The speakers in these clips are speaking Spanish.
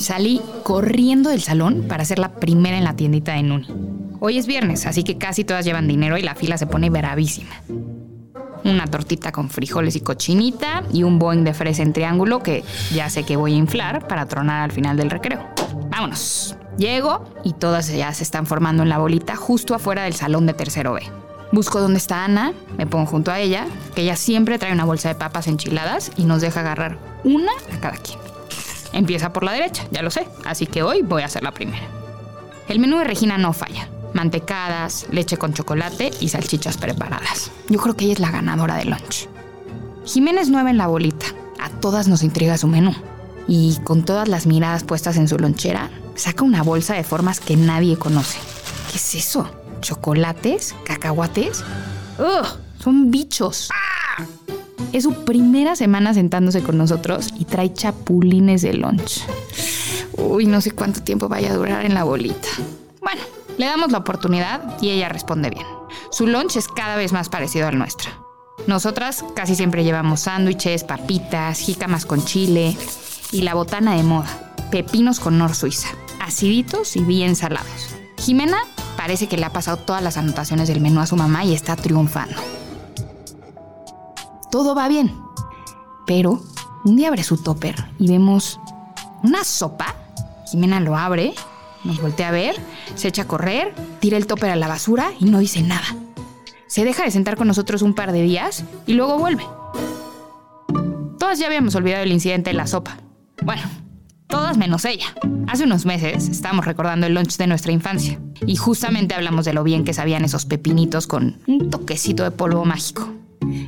Salí corriendo del salón para ser la primera en la tiendita de Nuni. Hoy es viernes, así que casi todas llevan dinero y la fila se pone bravísima. Una tortita con frijoles y cochinita y un boing de fresa en triángulo que ya sé que voy a inflar para tronar al final del recreo. Vámonos. Llego y todas ya se están formando en la bolita justo afuera del salón de tercero B. Busco dónde está Ana, me pongo junto a ella, que ella siempre trae una bolsa de papas enchiladas y nos deja agarrar una a cada quien. Empieza por la derecha, ya lo sé, así que hoy voy a ser la primera. El menú de Regina no falla. Mantecadas, leche con chocolate y salchichas preparadas. Yo creo que ella es la ganadora del lunch. Jimena es nueva en la bolita. A todas nos intriga su menú. Y con todas las miradas puestas en su lonchera, saca una bolsa de formas que nadie conoce. ¿Qué es eso? ¿Chocolates? ¿Cacahuates? ¡Ugh! Son bichos. Es su primera semana sentándose con nosotros y trae chapulines de lunch. Uy, no sé cuánto tiempo vaya a durar en la bolita. Bueno, le damos la oportunidad y ella responde bien. Su lunch es cada vez más parecido al nuestro. Nosotras casi siempre llevamos sándwiches, papitas, jícamas con chile y la botana de moda, pepinos con nor suiza, aciditos y bien salados. Jimena parece que le ha pasado todas las anotaciones del menú a su mamá y está triunfando. Todo va bien. Pero un día abre su topper y vemos una sopa. Jimena lo abre, nos voltea a ver, se echa a correr, tira el topper a la basura y no dice nada. Se deja de sentar con nosotros un par de días y luego vuelve. Todas ya habíamos olvidado el incidente de la sopa. Bueno, todas menos ella. Hace unos meses estábamos recordando el lunch de nuestra infancia y justamente hablamos de lo bien que sabían esos pepinitos con un toquecito de polvo mágico.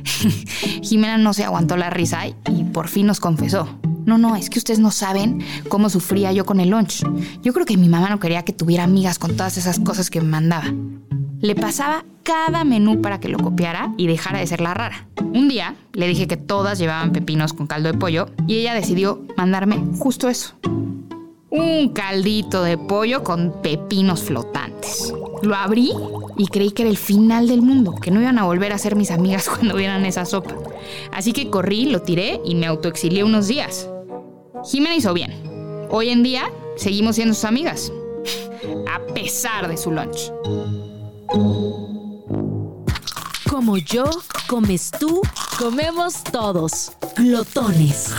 Jimena no se aguantó la risa y por fin nos confesó. No, no, es que ustedes no saben cómo sufría yo con el lunch. Yo creo que mi mamá no quería que tuviera amigas con todas esas cosas que me mandaba. Le pasaba cada menú para que lo copiara y dejara de ser la rara. Un día le dije que todas llevaban pepinos con caldo de pollo y ella decidió mandarme justo eso. Un caldito de pollo con pepinos flotantes. Lo abrí y creí que era el final del mundo, que no iban a volver a ser mis amigas cuando vieran esa sopa. Así que corrí, lo tiré y me autoexilié unos días. Jimena hizo bien. Hoy en día seguimos siendo sus amigas, a pesar de su lunch. Como yo, comes tú, comemos todos. Glotones.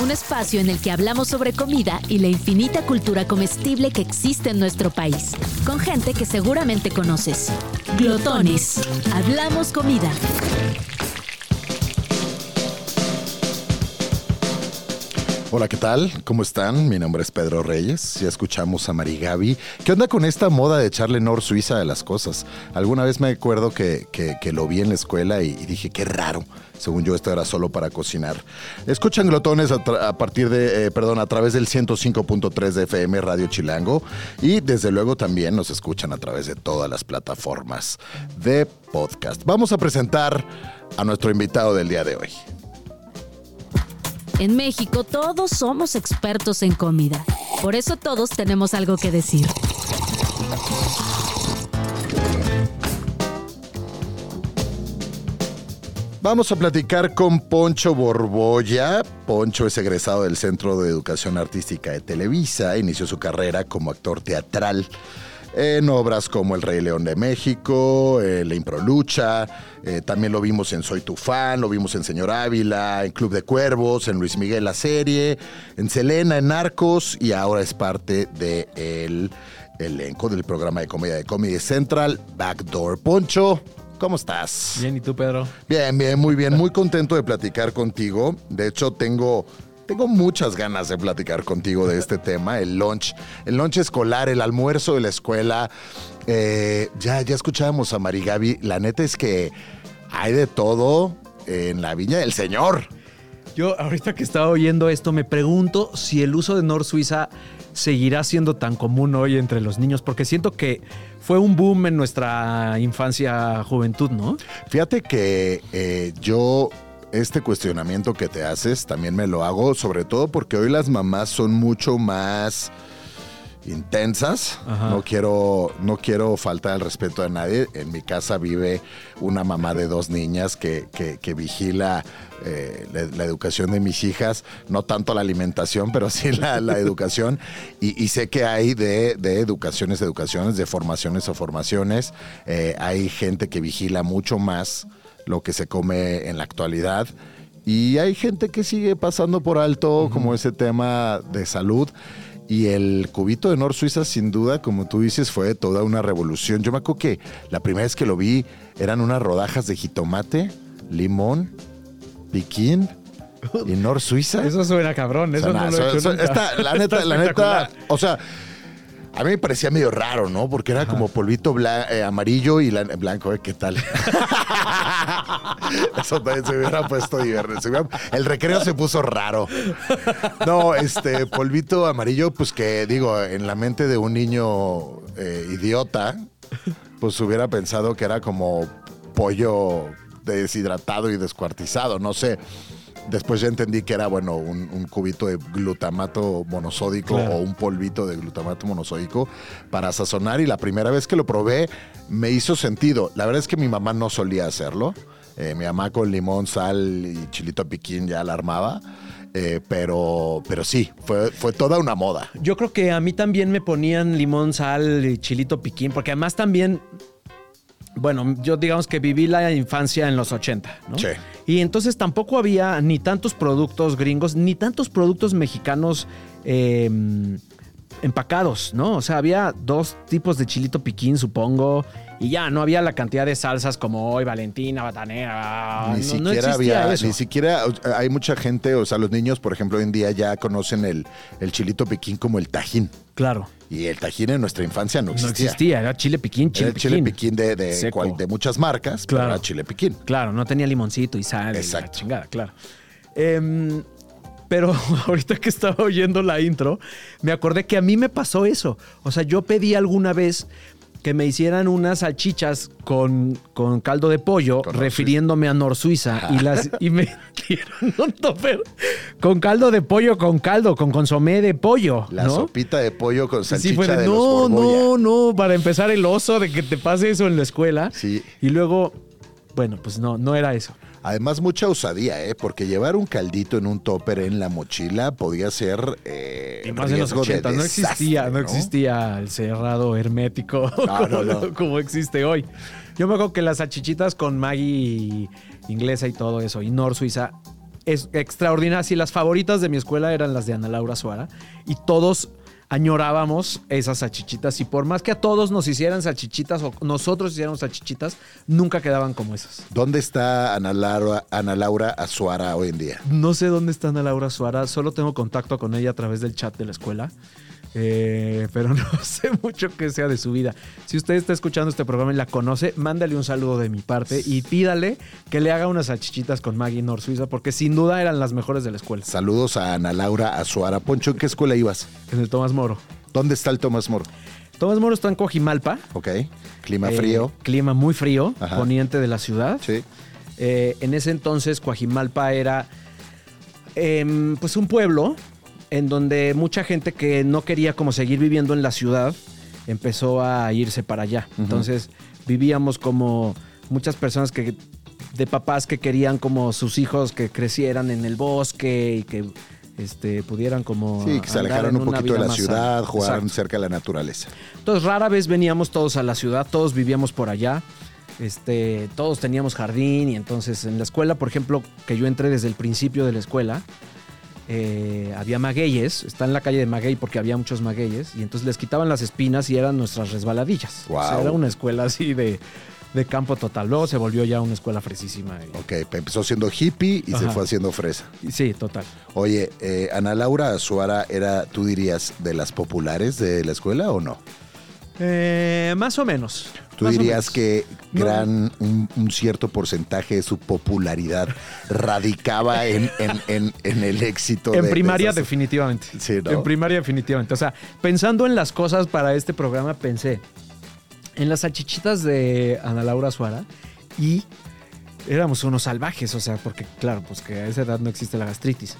Un espacio en el que hablamos sobre comida y la infinita cultura comestible que existe en nuestro país. Con gente que seguramente conoces. Glotones. Hablamos comida. Hola, ¿qué tal? ¿Cómo están? Mi nombre es Pedro Reyes. Ya escuchamos a Marigaby. ¿Qué onda con esta moda de echarle Nor Suiza a las cosas? Alguna vez me acuerdo que, que- lo vi en la escuela y, dije, qué raro. Según yo, esto era solo para cocinar. Escuchan glotones a partir de, eh, perdón, a través del 105.3 de FM Radio Chilango. Y desde luego también nos escuchan a través de todas las plataformas de podcast. Vamos a presentar a nuestro invitado del día de hoy. En México todos somos expertos en comida. Por eso todos tenemos algo que decir. Vamos a platicar con Poncho Borbolla. Poncho es egresado del Centro de Educación Artística de Televisa. Inició su carrera como actor teatral en obras como El Rey León de México, eh, La Improlucha. eh, también lo vimos en Soy tu fan, lo vimos en Señor Ávila, en Club de Cuervos, en Luis Miguel la serie, en Selena, en Narcos y ahora es parte del elenco del programa de comedia de Comedy Central, Backdoor. Poncho, ¿cómo estás? Bien, ¿y tú, Pedro? Bien, bien, muy bien. Muy contento de platicar contigo. De hecho, tengo, tengo muchas ganas de platicar contigo de este tema, el lunch, el lunch escolar, el almuerzo de la escuela. Eh, ya, ya escuchábamos a Marigaby. La neta es que hay de todo en la viña del Señor. Yo ahorita que estaba oyendo esto me pregunto si el uso de Nor Suiza seguirá siendo tan común hoy entre los niños, porque siento que fue un boom en nuestra infancia, juventud, ¿no? Fíjate que eh, yo este cuestionamiento que te haces también me lo hago, sobre todo porque hoy las mamás son mucho más intensas. Ajá. No quiero, no quiero faltar el respeto a nadie. En mi casa vive una mamá de dos niñas que, que- que vigila eh, la, la educación de mis hijas. No tanto la alimentación, pero sí la, la educación. Y, y sé que hay de, de educaciones, educaciones, de formaciones o formaciones. Eh, hay gente que vigila mucho más lo que se come en la actualidad. Y hay gente que sigue pasando por alto como ese tema de salud. Y el cubito de Nor Suiza, sin duda, como tú dices, fue toda una revolución. Yo me acuerdo que la primera vez que lo vi eran unas rodajas de jitomate, limón, piquín y Nor Suiza. Eso suena cabrón. Eso no lo he hecho so- nunca. esta- la neta, la neta, o sea, a mí me parecía medio raro, ¿no? Porque era como polvito eh, amarillo y la- blanco, ¿eh? ¿Qué tal? Eso también se hubiera puesto divertido. El recreo se puso raro. No, este polvito amarillo, pues que digo, en la mente de un niño eh, idiota, pues hubiera pensado que era como pollo deshidratado y descuartizado, no sé. Después ya entendí que era, bueno, un, un cubito de glutamato monosódico Claro. o un polvito de glutamato monosódico para sazonar. Y la primera vez que lo probé me hizo sentido. La verdad es que mi mamá no solía hacerlo. Eh, mi mamá con limón, sal y chilito piquín ya la armaba. Eh, pero, pero sí, fue, fue toda una moda. Yo creo que a mí también me ponían limón, sal y chilito piquín, porque además también, bueno, yo digamos que viví la infancia en los 80, ¿no? Sí. Y entonces tampoco había ni tantos productos gringos, ni tantos productos mexicanos eh, empacados, ¿no? O sea, había dos tipos de chilito piquín, supongo, y ya, no había la cantidad de salsas como hoy, Valentina, Batanera. ni no, siquiera no existía había, eso. ni siquiera hay mucha gente, o sea, los niños, por ejemplo, hoy en día ya conocen el, el chilito piquín como el tajín. Claro. Y el tajín en nuestra infancia no No existía. existía, era chile piquín, chile Era el chile piquín. piquín de, de, cual- de muchas marcas, pero Claro. era chile piquín. Claro, no tenía limoncito y sal. y la Exacto. chingada, claro. Em, pero ahorita que estaba oyendo la intro, me acordé que a mí me pasó eso. O sea, yo pedí alguna vez que me hicieran unas salchichas con, con caldo de pollo, Con refiriéndome a Nor Suiza, y, las, y me dieron un topper con caldo de pollo, con caldo, con consomé de pollo. La ¿no? sopita de pollo con Sí, salchicha fue de, de no, no, no, para empezar el oso de que te pase eso en la escuela. Sí. Y luego, bueno, pues no, no era eso. Además, mucha osadía, ¿eh? Porque llevar un caldito en un topper en la mochila podía ser. Eh, Y más en los riesgo de 80, no existía, no existía el cerrado hermético No, como, no, no. como existe hoy. Yo me acuerdo que las salchichitas con Maggie inglesa y todo eso, y Nor Suiza, es extraordinarias. Y las favoritas de mi escuela eran las de Ana Laura Suara. Y todos añorábamos esas salchichitas. Y por más que a todos nos hicieran salchichitas o nosotros hiciéramos salchichitas, nunca quedaban como esas. ¿Dónde está Ana Laura, Ana Laura Azuara hoy en día? No sé dónde está Ana Laura Suara, solo tengo contacto con ella a través del chat de la escuela. Eh, pero no sé mucho que sea de su vida. Si usted está escuchando este programa y la conoce, mándale un saludo de mi parte y pídale que le haga unas salchichitas con Maggie Nor Suiza, porque sin duda eran las mejores de la escuela, Saludos a Ana Laura Azuara. Poncho, ¿en qué escuela ibas? en el Tomás Moro. ¿Dónde está el Tomás Moro? Tomás Moro está en Cojimalpa. Ok. Clima eh, frío. Clima muy frío, Ajá. poniente de la ciudad. Sí. Eh, en ese entonces, Coajimalpa era em, pues un pueblo en donde mucha gente que no quería como seguir viviendo en la ciudad empezó a irse para allá. Entonces vivíamos como muchas personas que de papás que querían como sus hijos que crecieran en el bosque y que este, pudieran como Sí, que se en un poquito de la ciudad, Exacto. cerca de la naturaleza. Entonces rara vez veníamos todos a la ciudad, todos vivíamos por allá. Este, todos teníamos jardín y entonces en la escuela, por ejemplo, que yo entré desde el principio de la escuela, eh, había magueyes, está en la calle de maguey porque había muchos magueyes y entonces les quitaban las espinas y eran nuestras resbaladillas. O sea, era una escuela así de, de campo total. Luego se volvió ya una escuela fresísima. y- Ok, empezó siendo hippie y se fue haciendo fresa. sí, total. Oye, eh, Ana Laura Azuara era, tú dirías, de las populares de la escuela o no? Eh, más o menos. ¿Tú más dirías que No. gran, un, un cierto porcentaje de su popularidad radicaba en, en- en- en el éxito? En de- de primaria, esas- definitivamente. Sí, ¿no? En primaria, definitivamente. O sea, pensando en las cosas para este programa, pensé en las salchichitas de Ana Laura Suara y éramos unos salvajes, o sea, porque claro, pues que a esa edad no existe la gastritis.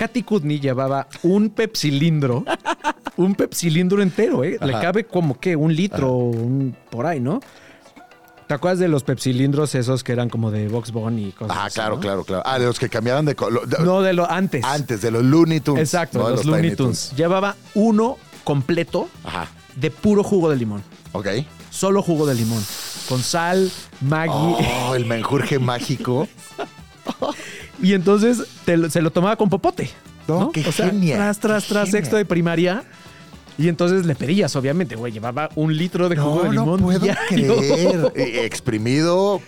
Katy Kudney llevaba un pepsilindro, un pepsilindro entero, ¿eh? Le cabe como que un litro un- por ahí, ¿no? ¿Te acuerdas de los pepsilindros esos que eran como de Box Bunny y cosas Ah, así, claro, ¿no? claro, claro. Ah, de los que cambiaban de color. No, de lo antes. Antes, de los Looney Tunes. Exacto, no de los, Tiny Looney Tunes. Llevaba uno completo Ajá. de puro jugo de limón. Ok. Solo jugo de limón. Con sal, Maggi. Oh, el menjurje mágico. Y entonces te se lo tomaba con popote. No, ¿no? qué o sea, genia, Tras, tras, tras, sexto de primaria. Y entonces le pedías, obviamente, güey, llevaba un litro de jugo No, de no limón. puedo diario. creer. Exprimido.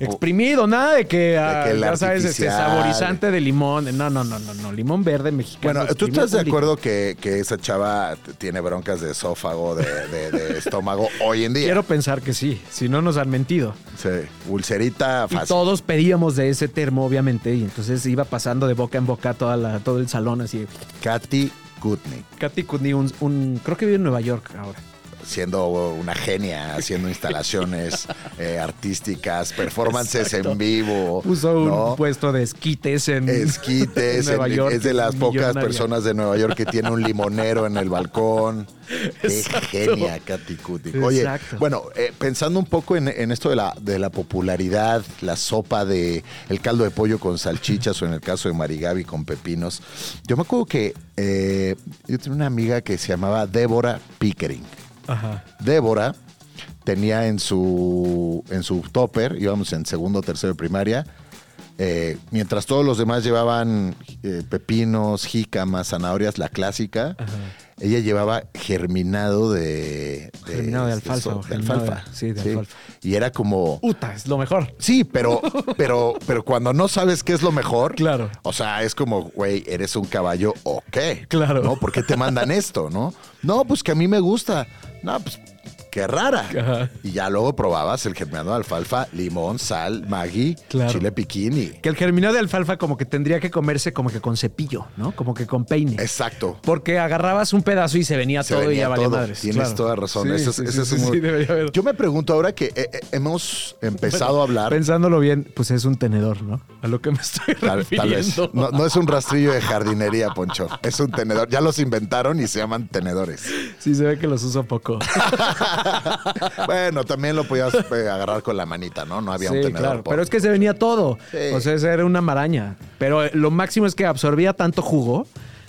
Exprimido, nada de que, ah, que ya sabes, este saborizante de limón. No, no, no, no, no. Limón verde mexicano. Bueno, ¿tú estás de acuerdo que, que esa chava tiene broncas de esófago, de, de- de estómago hoy en día? Quiero pensar que sí, si no nos han mentido. Sí, ulcerita Y fácil. todos pedíamos de ese termo, obviamente, y entonces iba pasando de boca en boca toda la, todo el salón así. Katy Kutney, Katy Kudny, un, un- creo que vive en Nueva York ahora. Siendo una genia, haciendo instalaciones eh, artísticas, performances Exacto. en vivo. Puso un puesto de esquites en Esquites, en Nueva en- York, es de las pocas personas de Nueva York que tiene un limonero en el balcón. Qué genia, Katy Kutney. Oye, Exacto. bueno, eh, pensando un poco en, en esto de la, de la popularidad, la sopa de el caldo de pollo con salchichas o en el caso de Marigaby con pepinos, yo me acuerdo que eh, yo tenía una amiga que se llamaba Débora Pickering. Ajá. Débora tenía en su, en su topper, íbamos en segundo o tercero de primaria, eh, mientras todos los demás llevaban eh, pepinos, jícamas, zanahorias, la clásica, ella llevaba germinado de... Germinado de alfalfa de alfalfa. sí, de alfalfa. Y era como... Puta, es lo mejor. Sí, pero, pero, pero cuando no sabes qué es lo mejor, Claro. O sea, es como, güey, eres un caballo o qué. Claro. ¿No? ¿Por qué te mandan esto, no? No, pues que a mí me gusta. No, pues qué rara. Ajá. Y ya luego probabas el germinado de alfalfa, limón, sal, maggi, Claro. chile piquín y... Que el germinado de alfalfa como que tendría que comerse como que con cepillo, ¿no? Como que con peine. Exacto. Porque agarrabas un pedazo y se venía Se todo y ya valía madres. Tienes claro. toda razón. Sí, Ese es- sí, ese sí, es sí, un-. Yo me pregunto ahora que eh, eh, hemos empezado a hablar... Pensándolo bien, pues es un tenedor, ¿no? A lo que me estoy Tal, tal vez. refiriendo. No, no es un rastrillo de jardinería, Poncho. Es un tenedor. Ya los inventaron y se llaman tenedores. Sí, se ve que los uso poco. bueno, también lo podías eh, agarrar con la manita, ¿no? No había un tenedor. claro. por- Pero es que se venía todo. Sí. O sea, era una maraña. Pero eh, lo máximo es que absorbía tanto jugo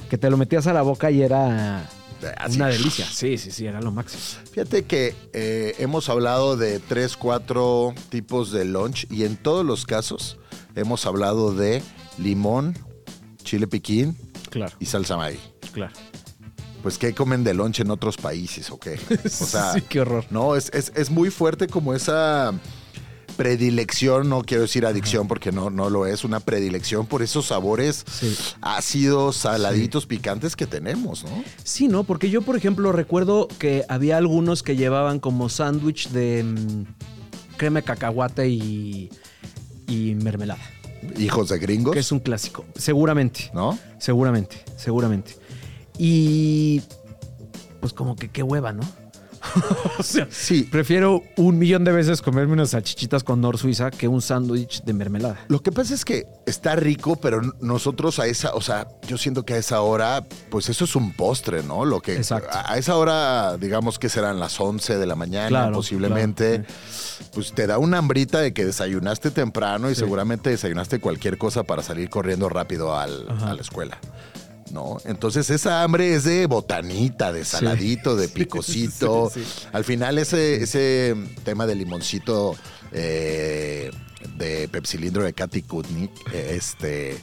que te lo metías a la boca y era Así. una delicia. Sí, sí, sí, era lo máximo. Fíjate que eh, hemos hablado de tres, cuatro tipos de lunch y en todos los casos hemos hablado de limón, chile piquín Claro, y salsa Maggi. claro. Pues, ¿qué comen de lunch en otros países o qué? O sea, sí, qué horror. no, es, es- es muy fuerte como esa predilección, no quiero decir adicción porque no, no lo es, una predilección por esos sabores Sí. ácidos, saladitos, picantes que tenemos, ¿no? Sí, ¿no? Porque yo, por ejemplo, recuerdo que había algunos que llevaban como sándwich de mm, crema de cacahuate y, y mermelada, Hijos de gringos, que es un clásico. Seguramente, ¿no? seguramente, seguramente. Y pues como que qué hueva, ¿no? o sea, Sí. prefiero un millón de veces comerme unas salchichitas con Nor Suiza que un sándwich de mermelada. Lo que pasa es que está rico, pero nosotros a esa, o sea, yo siento que a esa hora, pues eso es un postre, ¿no? Lo que Exacto. a esa hora, digamos que serán las 11 de la mañana, Claro, posiblemente, pues te da una hambrita de que desayunaste temprano y Sí. seguramente desayunaste cualquier cosa para salir corriendo rápido al- a la escuela. ¿No? Entonces esa hambre es de botanita, de saladito, de sí, sí. Al final ese, ese tema del limoncito eh, de pepsilindro de Katy Kutnik, este,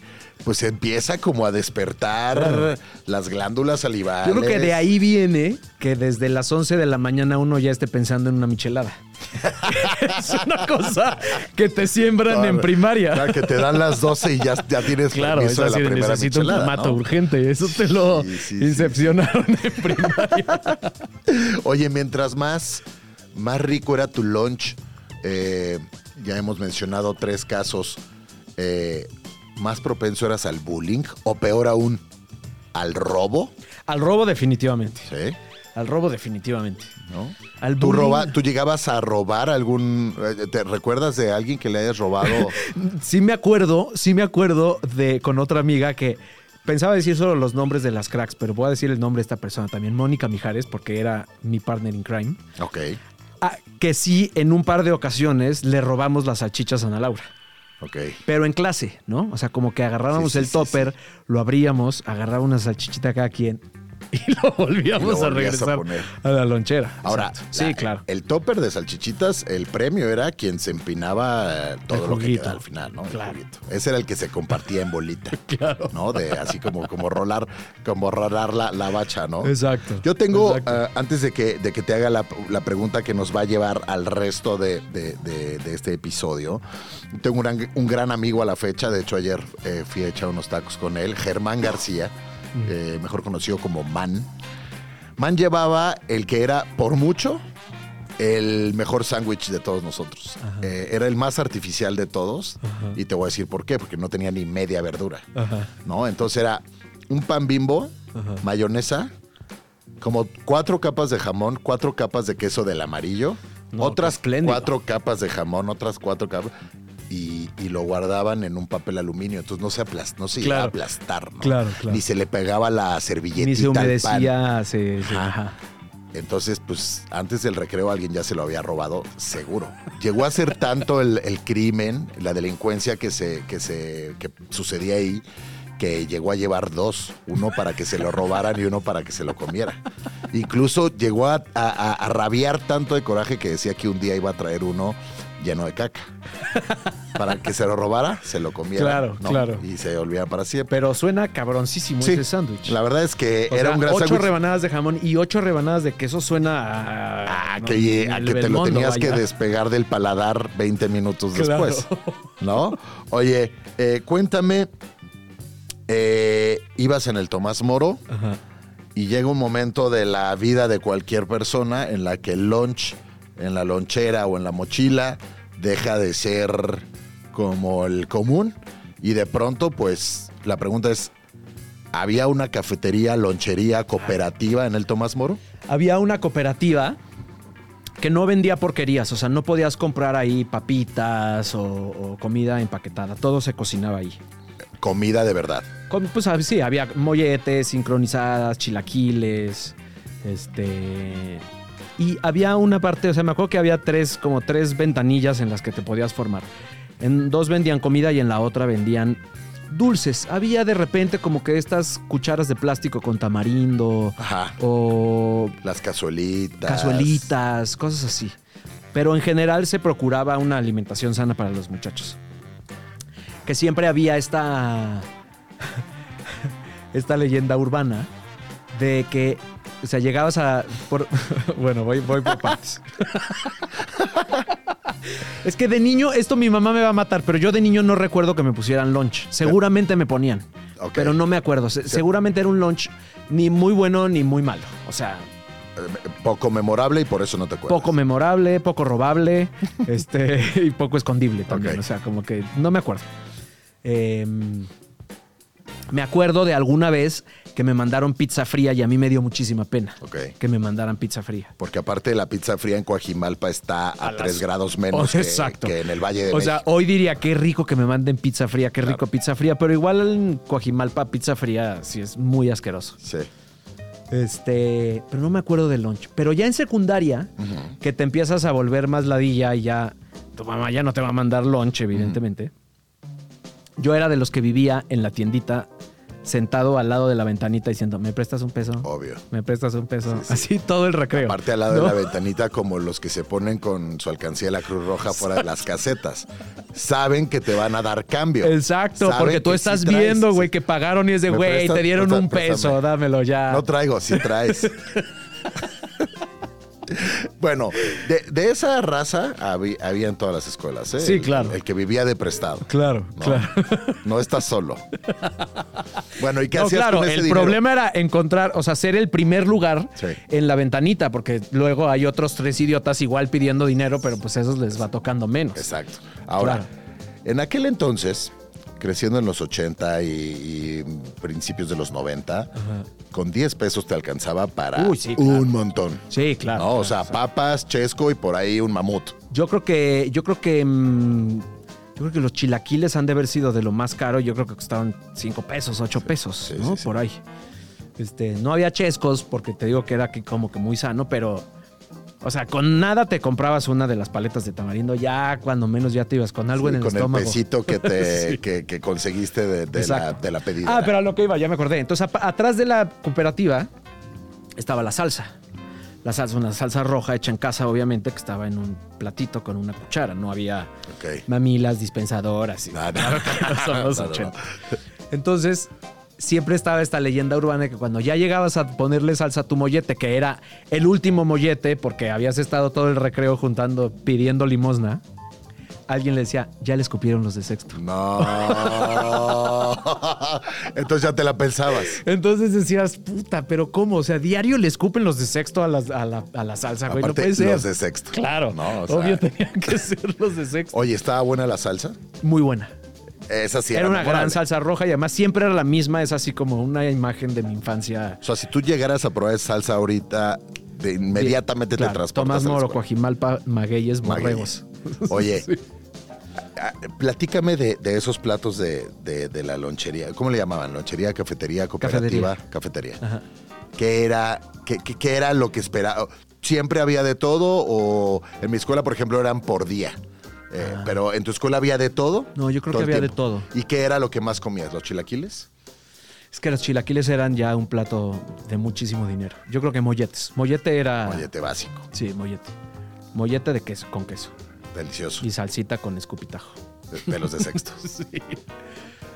pues empieza como a despertar las glándulas salivales. Yo creo que de ahí viene que desde las 11 de la mañana uno ya esté pensando en una michelada. es una cosa que te siembran Claro. en primaria. Claro, que te dan las 12 y ya, ya tienes Claro, es permiso de así la primera necesito un clamato ¿no? urgente. Eso te lo Sí, sí, sí. incepcionaron en primaria. Oye, mientras más, más rico era tu lunch, eh, ya hemos mencionado tres casos, eh, más propenso eras al bullying o peor aún, al robo, Al robo definitivamente. ¿sí? Al robo definitivamente. ¿No? Al ¿Tú, roba- ¿Tú llegabas a robar algún... eh, ¿Te recuerdas de alguien que le hayas robado? Sí me acuerdo, sí me acuerdo de con otra amiga que pensaba decir solo los nombres de las cracks, pero voy a decir el nombre de esta persona también, Mónica Mijares, porque era mi partner in crime. Ok, Ah, que sí, en un par de ocasiones le robamos las salchichas a Ana Laura. ok. Pero en clase, ¿no? O sea, como que agarrábamos Sí, sí, el sí, topper, lo abríamos, agarraba una salchichita cada quien y lo volvíamos Y lo a regresar poner. a, la lonchera. Ahora, sí, la- claro. El topper de salchichitas, el premio era quien se empinaba todo El lo que quedaba al final, ¿no? Claro. Ese era el que se compartía en bolita. Claro. ¿No? De así como, como rolar, como rolar la, la bacha, ¿no? Exacto. Yo tengo, Exacto. eh, antes de que, de que te haga la, la pregunta que nos va a llevar al resto de, de- de- de este episodio, tengo un gran, un gran amigo a la fecha, de hecho ayer eh, fui a echar unos tacos con él, Germán García, eh, mejor conocido como Man. Man llevaba el que era, por mucho, el mejor sándwich de todos nosotros. Eh, era el más artificial de todos y te voy a decir por qué, porque no tenía ni media verdura. Ajá. ¿no? Entonces era un pan bimbo, Ajá. mayonesa, como cuatro capas de jamón, cuatro capas de queso del amarillo, No, otras cuatro capas de jamón, otras cuatro capas. Y, y lo guardaban en un papel aluminio, entonces no se, aplas- no se llegaba a Claro. aplastar, ¿no? Claro, claro. Ni se le pegaba la servilletita Ni se humedecía. se- se- Ajá. Entonces, pues antes del recreo alguien ya se lo había robado, seguro. Llegó a ser tanto el, el crimen, la delincuencia que se, que se que sucedía ahí, que llegó a llevar dos, uno para que se lo robaran y uno para que se lo comiera. Incluso llegó a- a- a rabiar tanto de coraje que decía que un día iba a traer uno lleno de caca. Para que se lo robara, se lo comiera. Claro, ¿no? claro. Y se olvidara para siempre. Pero suena cabroncísimo Sí, ese sándwich. La verdad es que O era sea, un gran ocho sándwich. rebanadas de jamón y ocho rebanadas de queso suena a, Ah, no, a que te lo tenías que despegar del paladar 20 minutos Claro. después. ¿No? Oye, eh, cuéntame, eh, ibas en el Tomás Moro Ajá. y llega un momento de la vida de cualquier persona en la que el lunch en la lonchera o en la mochila deja de ser como el común y de pronto pues la pregunta es, ¿había una cafetería, lonchería cooperativa en el Tomás Moro? Había una cooperativa que no vendía porquerías, o sea, no podías comprar ahí papitas o, o comida empaquetada, todo se cocinaba ahí. Comida de verdad. Com- Pues ah, sí, había molletes, sincronizadas, chilaquiles, este... Y había una parte, o sea, me acuerdo que había tres, como tres ventanillas en las que te podías formar. En dos vendían comida y en la otra vendían dulces. Había de repente como que estas cucharas de plástico con tamarindo Ajá. o Las cazuelitas. cazuelitas, cosas así. Pero en general se procuraba una alimentación sana para los muchachos. Que siempre había esta. esta leyenda urbana de que. O sea, llegabas a. por- bueno, voy, voy por partes. es que de niño, esto mi mamá me va a matar, pero yo de niño no recuerdo que me pusieran lunch. Seguramente me ponían. Pero no me acuerdo. Se- Seguramente era un lunch ni muy bueno ni muy malo. O sea, Eh, Poco memorable y por eso no te acuerdas. poco memorable, poco robable, este, y poco escondible también. O sea, como que no me acuerdo. Em, me acuerdo de alguna vez que me mandaron pizza fría y a mí me dio muchísima pena Ok. que me mandaran pizza fría. Porque aparte la pizza fría en Coajimalpa está a, A las- 3 grados menos O sea, que, exacto. que en el Valle de O sea, México. hoy diría qué rico que me manden pizza fría, qué rico Claro. pizza fría, pero igual en Coajimalpa pizza fría sí es muy asqueroso. Sí. Este, pero no me acuerdo del lunch. Pero ya en secundaria, que te empiezas a volver más ladilla y ya tu mamá ya no te va a mandar lunch, evidentemente. Yo era de los que vivía en la tiendita sentado al lado de la ventanita diciendo, ¿me prestas un peso? Obvio. ¿Me prestas un peso? Sí, sí. Así todo el recreo. Aparte al lado ¿no? de la ventanita como los que se ponen con su alcancía de la Cruz Roja fuera de las casetas. Saben que te van a dar cambio. Exacto, Saben porque tú estás sí viendo, güey, que pagaron y es de, ¿Me güey, te dieron Presta- un peso, dámelo ya. No traigo, sí traes. bueno, de, de esa raza había, había en todas las escuelas. ¿eh? Sí, El- claro. El, que vivía de prestado. Claro, ¿no? claro. No estás solo. Bueno, ¿y qué No, hacías claro, con ese el dinero? problema era encontrar, o sea, ser el primer lugar Sí. en la ventanita, porque luego hay otros tres idiotas igual pidiendo dinero, pero pues a esos les va tocando menos. Exacto. Ahora, Claro. en aquel entonces, creciendo en los 80 y, y principios de los 90, con 10 pesos te alcanzaba para Uy, sí, claro. un montón. Sí, claro. ¿no? O claro, sea, claro. papas, chesco y por ahí un mamut. yo creo que, yo creo que mm, Yo creo que los chilaquiles han de haber sido de lo más caro. Yo creo que costaban 5 pesos, 8 pesos, sí, ¿no? sí. Por ahí. Este, no había chescos porque te digo que era que como que muy sano, pero... O sea, con nada te comprabas una de las paletas de tamarindo. Ya cuando menos ya te ibas con algo Sí, en el con estómago. el pesito que, te, Sí. que, que conseguiste de, de la, de la pedida. Ah, pero a lo que iba, ya me acordé. Entonces, atrás de la cooperativa estaba la salsa. La salsa, una salsa roja hecha en casa, obviamente, que estaba en un platito con una cuchara. No había Ok. mamilas, dispensadoras. Y, No, no. No son los No, no, no. 80. Entonces, siempre estaba esta leyenda urbana que cuando ya llegabas a ponerle salsa a tu mollete, que era el último mollete, porque habías estado todo el recreo juntando, pidiendo limosna, alguien le decía, ya le escupieron los de sexto. No. Entonces ya te la pensabas. Entonces decías, puta, pero ¿cómo? O sea, diario le escupen los de sexto a la, a la, a la salsa, güey. Aparte, no puede ser. los de sexto. Claro, No, o sea- obvio tenían que ser los de sexto. Oye, ¿estaba buena la salsa? Muy buena. Esa sí era, era, una memorable. gran salsa roja y además siempre era la misma. Es así como una imagen de mi infancia. O sea, si tú llegaras a probar esa salsa ahorita, de inmediatamente Claro, te transportas Tomás Moro. Coajimalpa, Magueyes, Magueyes. Borregos. Oye, Sí. ah, platícame de, de esos platos de, de- de la lonchería. ¿Cómo le llamaban? ¿Lonchería, cafetería, cooperativa? Cafetería. Ajá. ¿Qué era, qué, qué- qué era lo que esperaba? ¿Siempre había de todo o en mi escuela, por ejemplo, eran por día? Eh, Pero en tu escuela había de todo. Ah. No, yo creo que había de todo. ¿Y qué era lo que más comías? ¿Los chilaquiles? Es que los chilaquiles eran ya un plato de muchísimo dinero. Yo creo que molletes. Mollete era. Mollete básico, Sí, mollete. Mollete de queso, con queso. delicioso, Y salsita con escupitajo. de, de los de sexto. Sí.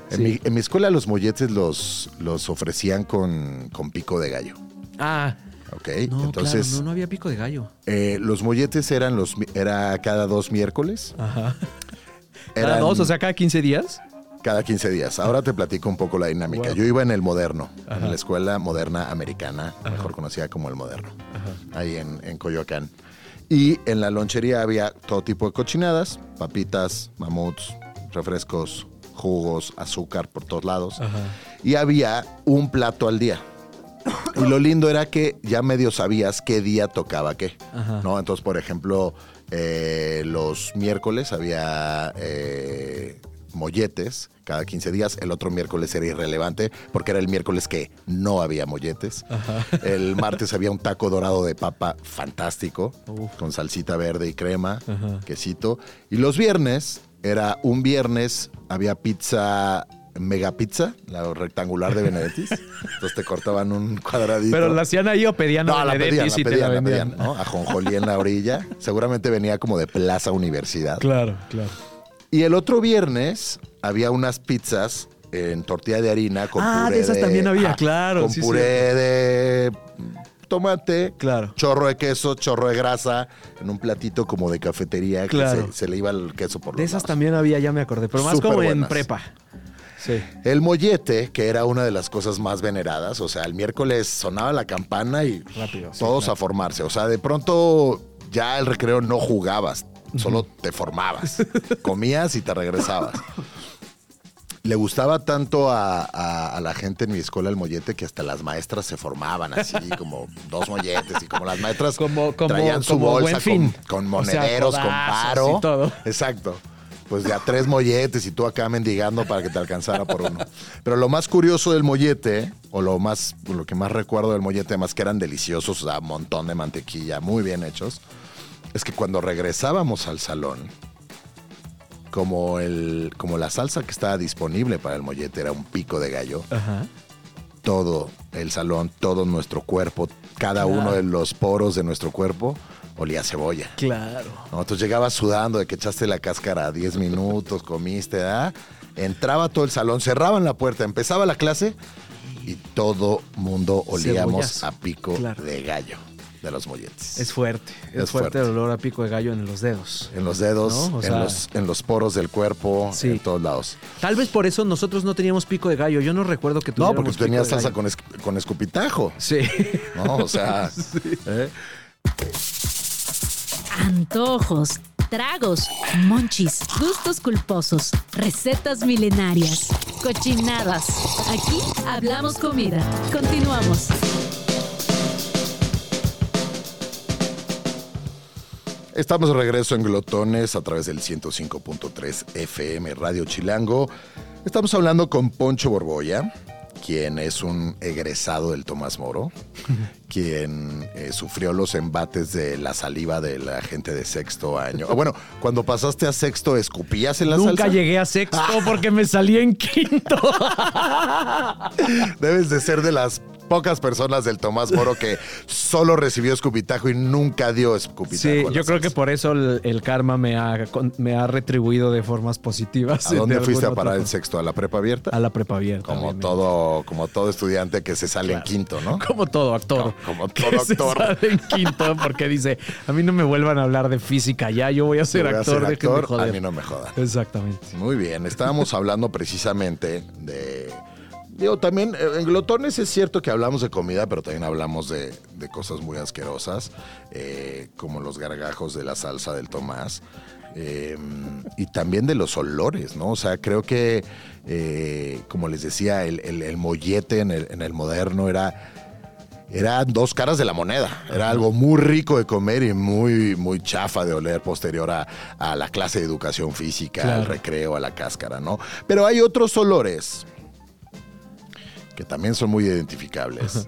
En, Sí. mi, en mi escuela los molletes los, los ofrecían con, con pico de gallo. Ah, ¿Ok? no, Entonces, claro, no, no había pico de gallo. eh, los molletes eran los era cada dos miércoles. Ajá. Cada dos, o sea, cada 15 días. cada 15 días. Ahora te platico un poco la dinámica. Wow. Yo iba en el moderno, Ajá. en la escuela moderna americana, Ajá. mejor conocida como el moderno, ahí en, en Coyoacán. Y en la lonchería había todo tipo de cochinadas, papitas, mamuts, refrescos, jugos, azúcar por todos lados. Y había un plato al día. Y lo lindo era que ya medio sabías qué día tocaba qué. Ajá. ¿no? Entonces, por ejemplo, eh, los miércoles había eh, molletes cada 15 días. El otro miércoles era irrelevante porque era el miércoles que no había molletes. El martes había un taco dorado de papa fantástico Uf. con salsita verde y crema, Ajá. quesito. Y los viernes era un viernes, había pizza. Mega pizza, la rectangular de Benedettis. Entonces te cortaban un cuadradito. Pero la hacían ahí o pedían a la pedían, la pedían, la la pedían, ¿no? Ajonjolí en la orilla. Seguramente venía como de Plaza Universidad. Claro, claro. Y el otro viernes había unas pizzas en tortilla de harina con Ah, puré de esas también había, claro, Con sí, puré de tomate, Claro. chorro de queso, chorro de grasa, en un platito como de cafetería Claro. que se, se le iba el queso por De los esas lados. también había, ya me acordé, pero más Súper como en prepa. Sí. El mollete, que era una de las cosas más veneradas, o sea, el miércoles sonaba la campana y Rápido, sí, todos claro. a formarse. O sea, de pronto ya el recreo no jugabas, solo te formabas. Comías y te regresabas. Le gustaba tanto a, a- a la gente en mi escuela el mollete que hasta las maestras se formaban así, como dos molletes y como las maestras Como- como- traían su como bolsa Buen Fin. con, con O sea, monederos, con paro. y todo. Exacto. Pues de a tres molletes y tú acá mendigando para que te alcanzara por uno. Pero lo más curioso del mollete, o lo más, lo que más recuerdo del mollete, además que eran deliciosos, o sea, un montón de mantequilla, muy bien hechos, es que cuando regresábamos al salón, como, el, como la salsa que estaba disponible para el mollete era un pico de gallo, Ajá. todo el salón, todo nuestro cuerpo, cada Claro. uno de los poros de nuestro cuerpo olía a cebolla. Claro. ¿no? Entonces llegabas sudando de que echaste la cáscara a 10 minutos, comiste, ¿verdad? Entraba todo el salón, cerraban la puerta, empezaba la clase y todo mundo olíamos a pico Claro. de gallo de los molletes. Es fuerte. Es, Es fuerte, fuerte. el olor a pico de gallo en los dedos. en los dedos, ¿No? O en, los, en los poros del cuerpo, Sí. en todos lados. Tal vez por eso nosotros no teníamos pico de gallo. Yo no recuerdo que No, tuviéramos porque pico tenías de salsa gallo. con, es- con escupitajo. Sí. ¿no? O sea, ¿eh? Antojos, tragos, monchis, gustos culposos, recetas milenarias, cochinadas. Aquí hablamos comida. Continuamos. Estamos de regreso en Glotones a través del 105.3 FM Radio Chilango. Estamos hablando con Poncho Borboya, quien es un egresado del Tomás Moro, quien eh, sufrió los embates de la saliva de la gente de sexto año. Ah, bueno, cuando pasaste a sexto, ¿escupías en la Nunca salsa? llegué a sexto porque me salí en quinto. Debes de ser de las pocas personas del Tomás Moro que solo recibió escupitajo y nunca dio escupitajo. Sí, yo creo que por eso el, el karma me ha, con- me ha retribuido de formas positivas. ¿A dónde de fuiste a parar forma. sexto? ¿A la prepa abierta? A la prepa abierta. Como obviamente. todo, como todo estudiante que se sale en quinto, ¿no? Como todo actor. Como- todo se actor. sale en quinto porque dice, a mí no me vuelvan a hablar de física ya, yo voy a ser Voy a actor, ser actor, joder. a mí no me jodan. Exactamente. Muy bien, estábamos hablando precisamente de... Digo, también eh, en Glotones es cierto que hablamos de comida, pero también hablamos de, de cosas muy asquerosas, eh, como los gargajos de la salsa del Tomás. eh, y también de los olores, ¿no? O sea, creo que, eh, como les decía, el, el- el mollete en el, en el moderno era eran dos caras de la moneda. Era algo muy rico de comer y muy, muy chafa de oler posterior a, a la clase de educación física, al recreo, a la cáscara, ¿no? Pero hay otros olores que también son muy identificables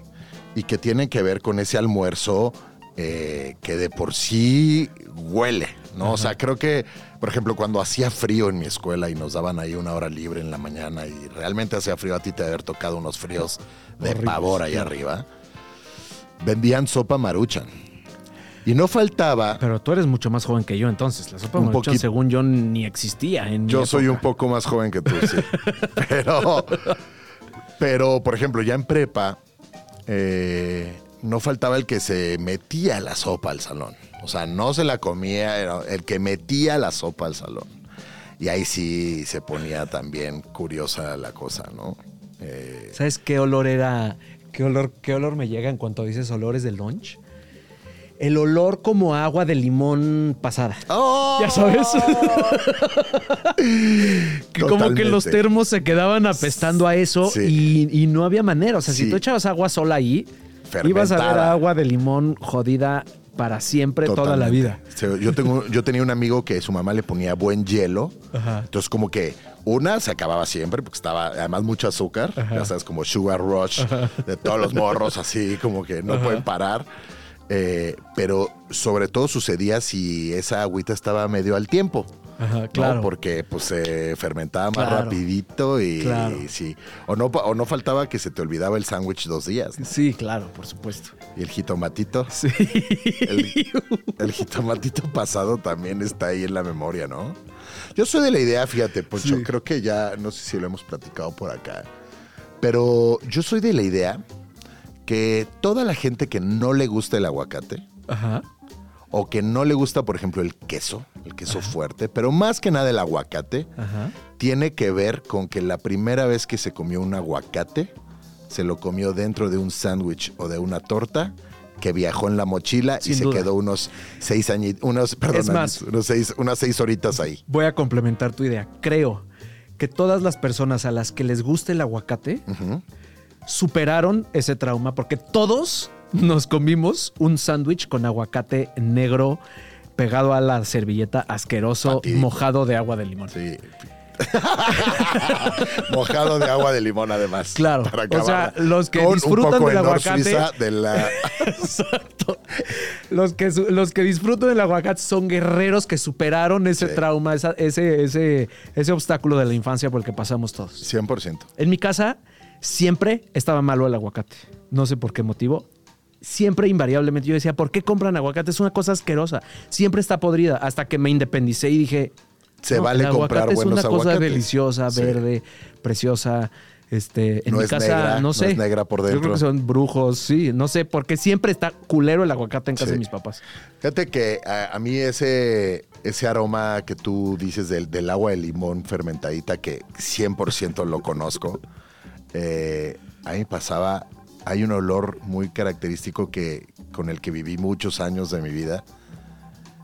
y que tienen que ver con ese almuerzo eh, que de por sí huele, ¿no? O sea, creo que, por ejemplo, cuando hacía frío en mi escuela y nos daban ahí una hora libre en la mañana y realmente hacía frío, a ti te haber tocado unos fríos de pavor ahí arriba, vendían sopa maruchan. Y no faltaba, Pero tú eres mucho más joven que yo, entonces. La sopa maruchan, según yo, ni existía en mi yo soy un poco más joven que tú, sí. pero, pero, por ejemplo, ya en prepa, eh, no faltaba el que se metía la sopa al salón. O sea, no se la comía, era el que metía la sopa al salón. Y ahí sí se ponía también curiosa la cosa, ¿no? Eh, ¿Sabes qué olor era? ¿Qué olor, qué olor me llega en cuanto dices olores del lunch? El olor como agua de limón pasada. ¡Oh! Ya sabes. que como que los termos se quedaban apestando a eso Sí. y, y no había manera. O sea, si tú echabas agua sola ahí, ibas a ver agua de limón jodida para siempre, toda la vida. Yo, tengo, yo tenía un amigo que su mamá le ponía buen hielo. Ajá. Entonces, como que una se acababa siempre porque estaba además mucho azúcar. Ya sabes, como sugar rush de todos los morros, así como que no pueden parar. Eh, pero sobre todo sucedía si esa agüita estaba medio al tiempo. Ajá, ¿no? claro. Porque pues se fermentaba más Claro. rapidito y, Claro. sí. O no, o no faltaba que se te olvidaba el sándwich dos días. ¿no? Sí, claro, por supuesto. Y el jitomatito. Sí. El, el jitomatito pasado también está ahí en la memoria, ¿no? Yo soy de la idea, fíjate, Poncho, Sí. creo que ya, no sé si lo hemos platicado por acá, pero yo soy de la idea que toda la gente que no le gusta el aguacate Ajá. o que no le gusta, por ejemplo, el queso, el queso fuerte, pero más que nada el aguacate, Ajá. tiene que ver con que la primera vez que se comió un aguacate, se lo comió dentro de un sándwich o de una torta que viajó en la mochila y se duda. quedó unos seis años, unos, perdón, Es más- unos seis, unas seis horitas ahí. Voy a complementar tu idea. Creo que todas las personas a las que les gusta el aguacate. Superaron ese trauma porque todos nos comimos un sándwich con aguacate negro pegado a la servilleta asqueroso, mojado de agua de limón. Sí. Mojado de agua de limón, además. Claro. para O sea, los que Con un disfrutan poco del de aguacate- de la- Exacto. Los que, los que disfrutan del aguacate son guerreros que superaron ese Sí. trauma, esa- ese, ese, ese obstáculo de la infancia por el que pasamos todos. 100%. En mi casa siempre estaba malo el aguacate. No sé por qué motivo. Siempre invariablemente yo decía, ¿por qué compran aguacate? Es una cosa asquerosa. Siempre está podrida. Hasta que me independicé y dije, Se no, vale el comprar aguacate es buenos una cosa aguacates. deliciosa, Sí. verde, preciosa. Este, en No mi es casa, negra, no no sé. es negra por Yo creo dentro. que son brujos, sí, no sé, porque siempre está culero el aguacate en casa Sí. de mis papás. Fíjate que a, a mí ese, ese aroma que tú dices del, del agua de limón fermentadita, que 100% lo conozco, eh, a mí pasaba, hay un olor muy característico que, con el que viví muchos años de mi vida.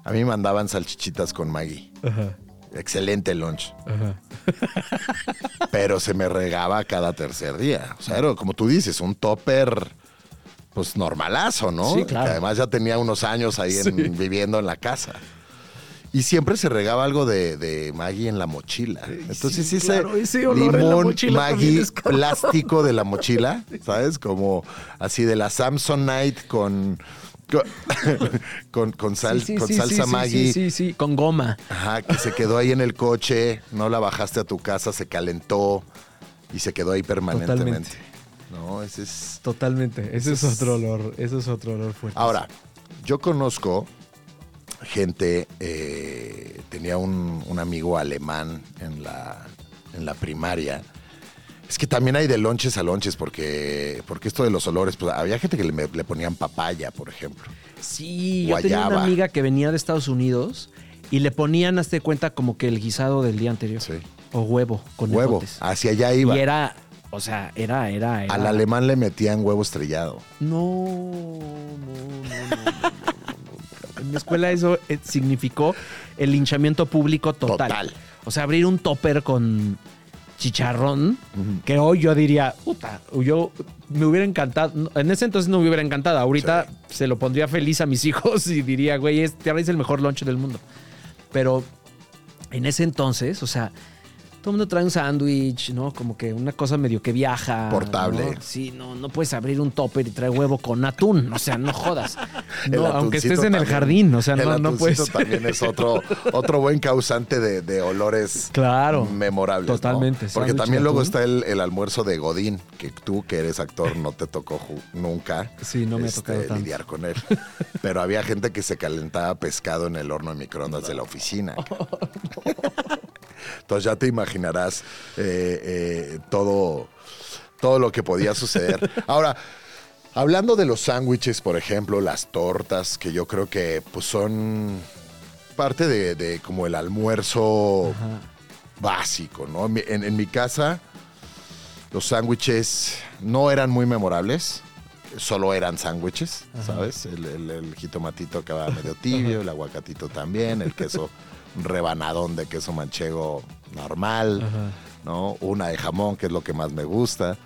A mí me mandaban salchichitas con Maggie. Excelente lunch. Pero se me regaba cada tercer día. O sea, era como tú dices, un topper pues normalazo, ¿no? Sí, claro. Que además ya tenía unos años ahí en- viviendo en la casa. Y siempre se regaba algo de, de Maggie en la mochila. Entonces sí, ese claro, ese limón Maggie es plástico de la mochila, ¿sabes? Como así de la Samsonite con con, con, sal- Sí, sí, con sí, salsa sí. Sí, sí, sí, con goma. Ajá, que se quedó ahí en el coche, no la bajaste a tu casa, se calentó y se quedó ahí permanentemente. Totalmente. No, ese es. Totalmente. Ese es otro olor. Ese es otro olor fuerte. Ahora, yo conozco gente, eh, tenía un, un amigo alemán en la, en la primaria. Es que también hay de lonches a lonches, porque, porque esto de los olores, pues había gente que le, le ponían papaya, por ejemplo. Sí, yo tenía Guayaba. una amiga que venía de Estados Unidos y le ponían, hazte cuenta, como que el guisado del día anterior. Sí. O huevo con Huevo, hacia allá iba. Y era, o sea, era, era, era. Al alemán le metían huevo estrellado. No, no, no, no, no, no, no. En mi escuela eso eh, significó el linchamiento público total. Total. O sea, abrir un topper con chicharrón, que hoy yo diría, puta, yo me hubiera encantado. En ese entonces no me hubiera encantado. Ahorita se lo pondría feliz a mis hijos y diría, güey, este es el mejor lunch del mundo. Pero en ese entonces, o sea, todo el mundo trae un sándwich, ¿no? Como que una cosa medio que viaja. Portable. ¿no? Sí, no, no puedes abrir un topper y traer huevo con atún. O sea, no jodas. No, aunque estés en el jardín, o sea, el no, no puedes. también es otro, otro buen causante de, de olores Claro. memorables. ¿no? Totalmente, Porque también luego está el, el almuerzo de Godín, que tú que eres actor no te tocó nunca Sí, no me ha este, tocado tanto. lidiar con él. Pero había gente que se calentaba pescado en el horno de microondas de la oficina. Entonces ya te imaginarás eh, eh, todo, todo lo que podía suceder. Ahora, hablando de los sándwiches, por ejemplo, las tortas, que yo creo que pues, son parte de, de como el almuerzo básico, ¿no? En mi- En, mi casa, los sándwiches no eran muy memorables. Solo eran sándwiches, ¿sabes? El, el- el jitomatito que va medio tibio, el aguacatito también, el queso, rebanadón de queso manchego normal, ¿no? Una de jamón, que es lo que más me gusta.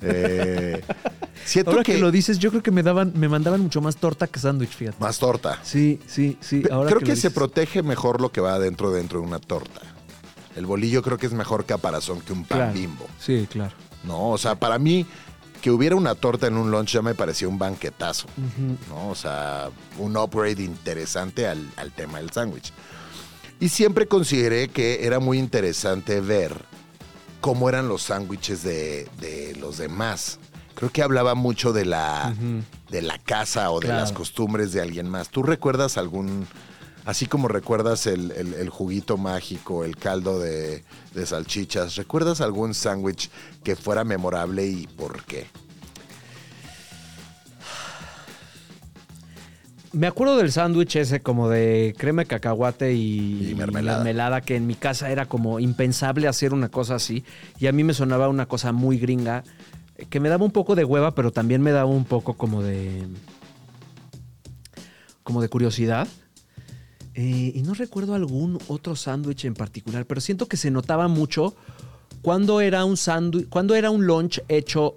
Eh, siento Ahora que, que lo dices, yo creo que me daban, me mandaban mucho más torta que sándwich, fíjate. más torta. Sí, sí, sí. Ahora creo que se protege mejor lo que va dentro dentro de una torta. El bolillo creo que es mejor caparazón que un pan Claro. bimbo. Sí, claro. No, o sea, para mí que hubiera una torta en un lunch ya me parecía un banquetazo. ¿no? O sea, un upgrade interesante al, al tema del sándwich. Y siempre consideré que era muy interesante ver cómo eran los sándwiches de, de los demás. Creo que hablaba mucho de la, de la casa o de las costumbres de alguien más. ¿Tú recuerdas algún, así como recuerdas el, el- el juguito mágico, el caldo de, de salchichas, ¿recuerdas algún sándwich que fuera memorable y por qué? Me acuerdo del sándwich ese como de crema de cacahuate y, Y mermelada. que en mi casa era como impensable hacer una cosa así. Y a mí me sonaba una cosa muy gringa, eh, que me daba un poco de hueva, pero también me daba un poco como de... como de curiosidad. Eh, y no recuerdo algún otro sándwich en particular, pero siento que se notaba mucho cuando era un sándwich, cuando era un lunch hecho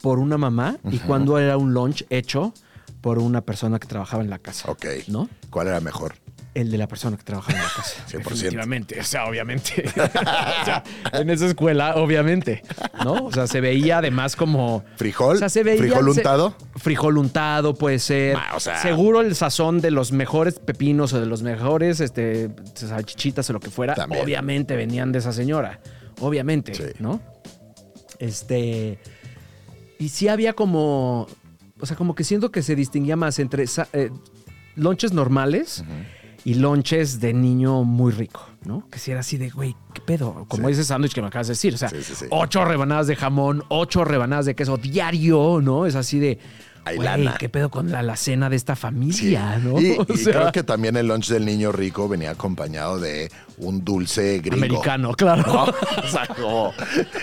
por una mamá y cuando era un lunch hecho por una persona que trabajaba en la casa. Ok. ¿No? ¿Cuál era mejor? El de la persona que trabajaba en la casa. 100%. Definitivamente, o sea, obviamente. o sea, en esa escuela, obviamente, ¿no? O sea, se veía además como... ¿Frijol? O sea, se veía... ¿Frijol se- untado? frijol untado puede ser. Ah, o sea- Seguro el sazón de los mejores pepinos o de los mejores este, salchichitas o lo que fuera, También. obviamente venían de esa señora. Obviamente, Sí. ¿no? Este... Y sí había como... O sea, como que siento que se distinguía más entre eh, lonches normales y lonches de niño muy rico, ¿no? Que si era así de, güey, ¿qué pedo? Como Sí. ese sándwich que me acabas de decir. O sea, Sí, sí, sí. ocho rebanadas de jamón, ocho rebanadas de queso diario, ¿no? Es así de, Hay lana. ¿qué pedo con la, la cena de esta familia, no? Y, O y sea, creo que también el lunch del niño rico venía acompañado de un dulce gringo. americano, claro. ¿no? O sea, como- o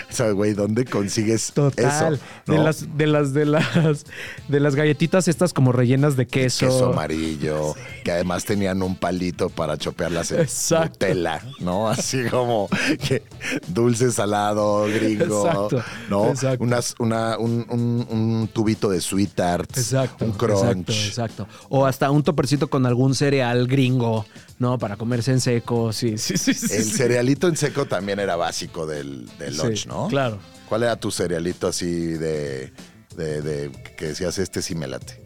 sea, güey, ¿dónde consigues Total. eso? De las, de las, de las, de las galletitas estas como rellenas de queso. queso amarillo, que además tenían un palito para chopearlas en Exacto. Nutella, ¿no? Así como que dulce salado, gringo, Exacto, ¿no? exacto. Unas, una, un, un- un tubito de suita Tarts, Exacto. un crunch. Exacto, exacto. O hasta un topercito con algún cereal gringo, ¿no? Para comerse en seco. Sí, sí, sí. sí, El sí. cerealito en seco también era básico del, del Sí, lunch, ¿no? Claro. ¿Cuál era tu cerealito así de, de, de- que decías este sí me late?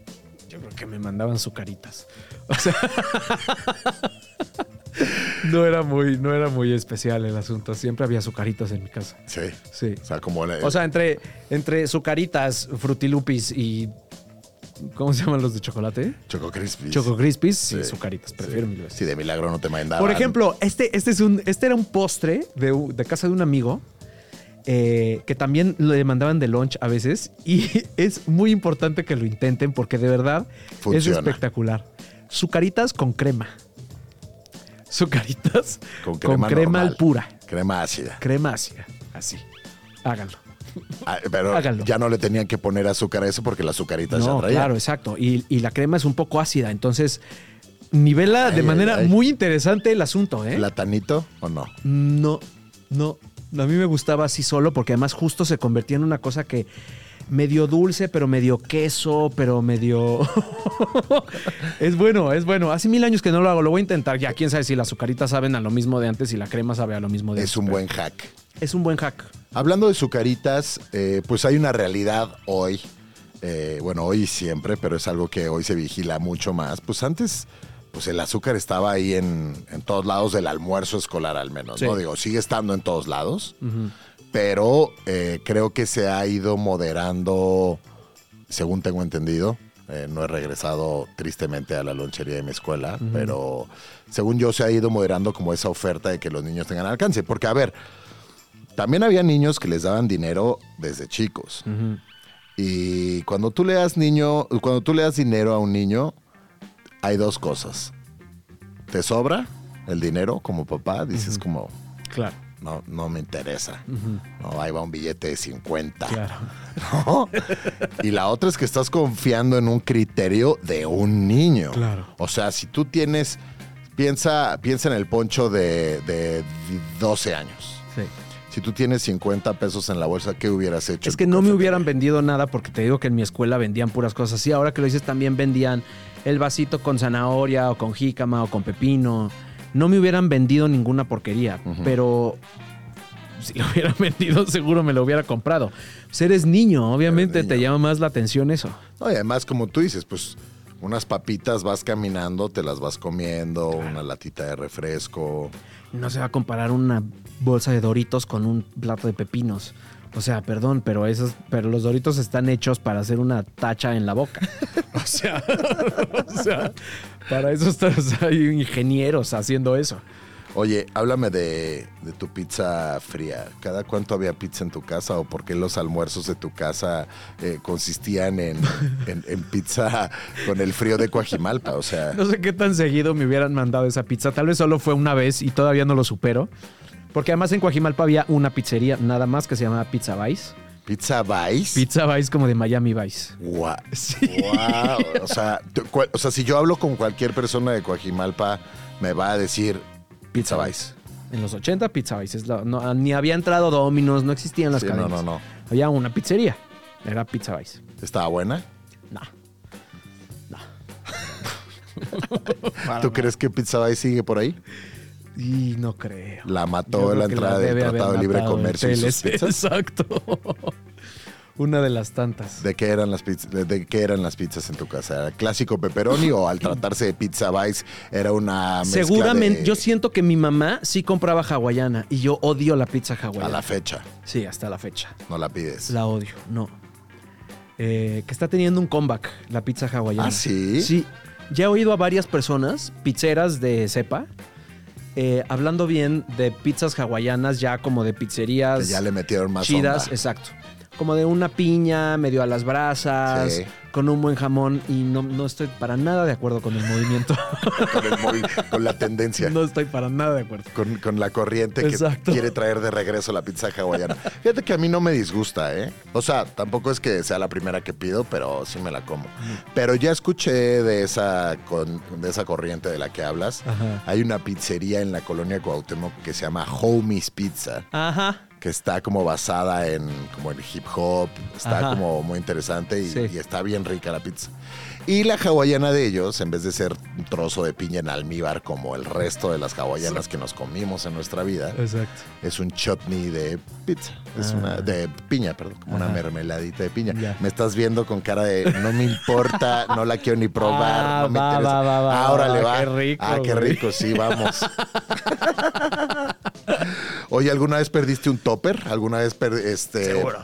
Yo creo que me mandaban sucaritas. O sea. no era muy, no era muy especial el asunto. Siempre había sucaritas en mi casa. Sí. Sí. O sea, como... la- O sea, entre, entre sucaritas, frutilupis y. ¿Cómo se llaman los de chocolate? Choco Crispy. Choco Crispies, sí, Sí, sucaritas. Prefiero mil veces. Sí, de milagro no te mandaban. Por ejemplo, este, este, es un, este era un postre de, de casa de un amigo eh, que también le mandaban de lunch a veces y es muy importante que lo intenten porque de verdad Funciona. es espectacular. Sucaritas con crema. Sucaritas Con con crema crema, normal. al pura. Crema ácida. Crema ácida. Así. Háganlo. Ah, pero Háganlo. ya no le tenían que poner azúcar a eso porque las azucaritas ya No, traían. claro, exacto. Y, y la crema es un poco ácida. Entonces, nivela de manera ay, ay. muy interesante el asunto, ¿eh? ¿Platanito o no? No, no. A mí me gustaba así solo porque además justo se convertía en una cosa que medio dulce, pero medio queso, pero medio... es bueno, es bueno. Hace mil años que no lo hago, lo voy a intentar. Ya, quién sabe si las azucaritas saben a lo mismo de antes y la crema sabe a lo mismo de Es antes, un pero buen hack. Es un buen hack. Hablando de sucaritas, eh, pues hay una realidad hoy. eh, bueno, hoy y siempre, pero es algo que hoy se vigila mucho más. Pues antes, pues el azúcar estaba ahí en, en todos lados del almuerzo escolar al menos, Sí. ¿no? Digo, sigue estando en todos lados, pero eh, creo que se ha ido moderando, según tengo entendido. Eh, no he regresado tristemente a la lonchería de mi escuela, pero según yo se ha ido moderando como esa oferta de que los niños tengan alcance. Porque, a ver, también había niños que les daban dinero desde chicos. Y cuando tú le das niño, cuando tú le das dinero a un niño, hay dos cosas. Te sobra el dinero como papá, dices como, Claro, no, no me interesa. No, ahí va un billete de 50. claro. ¿no? Y la otra es que estás confiando en un criterio de un niño. Claro. O sea, si tú tienes, piensa, piensa en el poncho de, de 12 años. Sí. Si tú tienes 50 pesos en la bolsa, ¿qué hubieras hecho? Es que no me hubieran vendido nada porque te digo que en mi escuela vendían puras cosas así. Ahora que lo dices, también vendían el vasito con zanahoria o con jícama o con pepino. No me hubieran vendido ninguna porquería, pero si lo hubieran vendido seguro me lo hubiera comprado. Pues eres niño, obviamente Eres te llama más la atención eso. No, y además, como tú dices, pues unas papitas vas caminando, te las vas comiendo, una latita de refresco. No se va a comparar una bolsa de Doritos con un plato de pepinos. O sea, perdón, pero esos, pero los Doritos están hechos para hacer una tacha en la boca. O sea, o sea, para eso sea, hay ingenieros haciendo eso. Oye, háblame de, de tu pizza fría. ¿Cada cuánto había pizza en tu casa o por qué los almuerzos de tu casa eh, consistían en, en- en pizza con el frío de Coajimalpa? O sea, No sé qué tan seguido me hubieran mandado esa pizza. Tal vez solo fue una vez y todavía no lo supero. Porque además en Coajimalpa había una pizzería nada más que se llamaba Pizza Vice. pizza Vice. Pizza Vice como de Miami Vice. Sí. Guau. O sea, o sea, si yo hablo con cualquier persona de Coajimalpa, me va a decir Pizza Vice. En los 80 Pizza Vice. es la- no, ni había entrado Domino's, no existían las Sí, no, cadenas. no, no. Había una pizzería. Era Pizza Vice. ¿Estaba buena? No. ¿Tú crees que Pizza Vice sigue por ahí? Y no creo. La mató la entrada del Tratado de Libre Comercio y sus pizzas. Exacto. Una de las tantas. ¿De qué eran las pizzas? ¿De, de qué eran las pizzas en tu casa? ¿Era clásico pepperoni o al tratarse de Pizza Vice era una mezcla Seguramente, de- yo siento que mi mamá sí compraba hawaiana y yo odio la pizza a hawaiana. la fecha Sí, hasta la fecha. no la pides? La odio, no. Eh, que está teniendo un comeback, la pizza hawaiana. ¿Ah, sí? Sí. Ya he oído a varias personas, pizzeras de cepa, eh, hablando bien de pizzas hawaianas, ya como de pizzerías Que ya le metieron más chidas, onda. exacto. Como de una piña, medio a las brasas, Sí. con un buen jamón. Y no, no estoy para nada de acuerdo con el movimiento. con, el móvil- con la tendencia. no estoy para nada de acuerdo. Con, con la corriente que quiere traer de regreso la pizza hawaiana. Fíjate que a mí no me disgusta, ¿eh? O sea, tampoco es que sea la primera que pido, pero sí me la como. Pero ya escuché de esa, con- de esa corriente de la que hablas. Ajá. Hay una pizzería en la colonia Cuauhtémoc que se llama Homie's Pizza. Ajá. Que está como basada en como en hip hop, está Ajá. como muy interesante y, Sí. y está bien rica la pizza. Y la hawaiana de ellos, en vez de ser un trozo de piña en almíbar como el resto de las hawaianas que nos comimos en nuestra vida, Exacto. es un chutney de pizza, es Ah. una de piña, perdón, como una Ajá. mermeladita de piña. Ya. Me estás viendo con cara de no me importa, no la quiero ni probar, Ah, no me va, interesa. va, va, Ah, órale, va, va. qué rico, Ah, qué güey. rico, sí, vamos. Oye, ¿alguna vez perdiste un topper? ¿Alguna vez per- este, Seguro.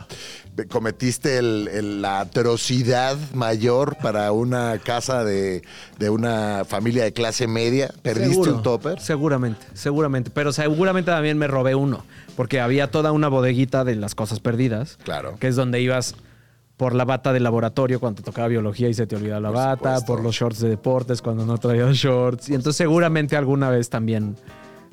cometiste el- el- la atrocidad mayor para una casa de, de una familia de clase media? ¿Perdiste Seguro, un topper? Seguramente, seguramente. Pero seguramente también me robé uno. Porque había toda una bodeguita de las cosas perdidas. Claro. Que es donde ibas por la bata de laboratorio cuando te tocaba biología y se te olvidaba la Por bata, supuesto. por los shorts de deportes cuando no traías shorts. Y entonces seguramente alguna vez también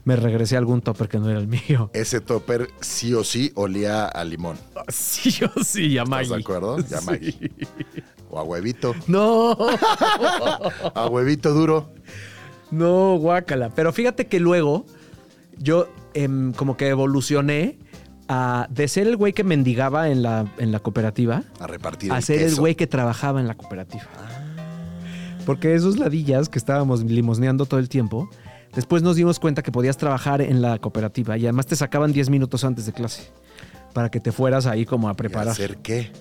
me regresé a algún topper que no era el mío. Ese topper sí o sí olía a limón. Sí, yo sí, ya ¿Estás de acuerdo? Ya Maggi. O a huevito. No, A huevito duro. no, guácala. Pero fíjate que luego yo em, como que evolucioné a, de ser el güey que mendigaba en la, en la cooperativa A repartir a el ser el güey que trabajaba en la cooperativa. Porque esos ladillas que estábamos limosneando todo el tiempo, después nos dimos cuenta que podías trabajar en la cooperativa y además te sacaban 10 minutos antes de clase para que te fueras ahí como a ¿Y preparar. hacer qué?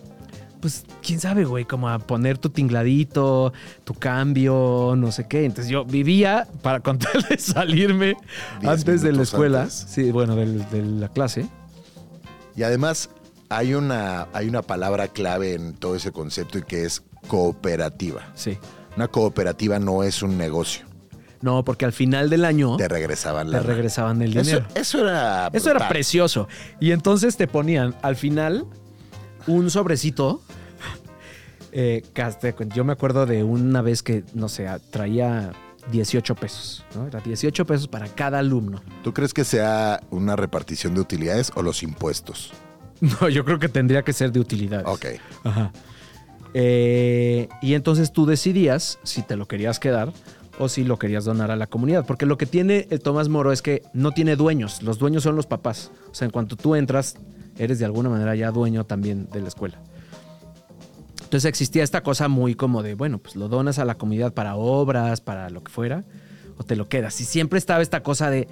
Pues quién sabe, güey, como a poner tu tingladito, tu cambio, no sé qué. Entonces yo vivía para con tal de salirme antes de la escuela. antes. Sí, bueno, del- de la clase. Y además hay una, hay una palabra clave en todo ese concepto y que es cooperativa. Sí. Una cooperativa no es un negocio. No, porque al final del año Te regresaban te regresaban el dinero. eso era. Eso era brutal. precioso. Y entonces te ponían al final un sobrecito. eh, yo me acuerdo de una vez que, no sé, traía 18 pesos. ¿no? Era 18 pesos para cada alumno. ¿Tú crees que sea una repartición de utilidades o los impuestos? No, yo creo que tendría que ser de utilidades. Ok. Ajá. Eh, y entonces tú decidías si te lo querías quedar o si lo querías donar a la comunidad. Porque lo que tiene el Tomás Moro es que no tiene dueños. Los dueños son los papás. O sea, en cuanto tú entras, eres de alguna manera ya dueño también de la escuela. Entonces existía esta cosa muy como de, bueno, pues lo donas a la comunidad para obras, para lo que fuera, o te lo quedas. Y siempre estaba esta cosa de,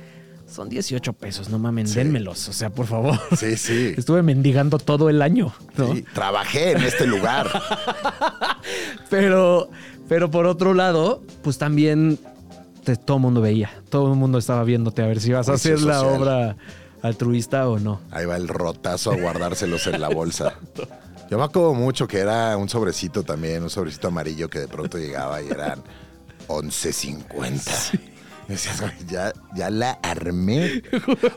son 18 pesos, no mamen, Sí. o sea, por favor. Sí, sí. Estuve mendigando todo el año, ¿no? Sí, Trabajé en este lugar. Pero, pero por otro lado, pues también te- todo el mundo veía. Todo el mundo estaba viéndote a ver si vas a hacer la obra altruista o no. Ahí va el rotazo a guardárselos en la bolsa. Yo me acuerdo mucho que era un sobrecito también, un sobrecito amarillo que de pronto llegaba y eran 11.50. Y Decías, "Güey, ya, ya la armé.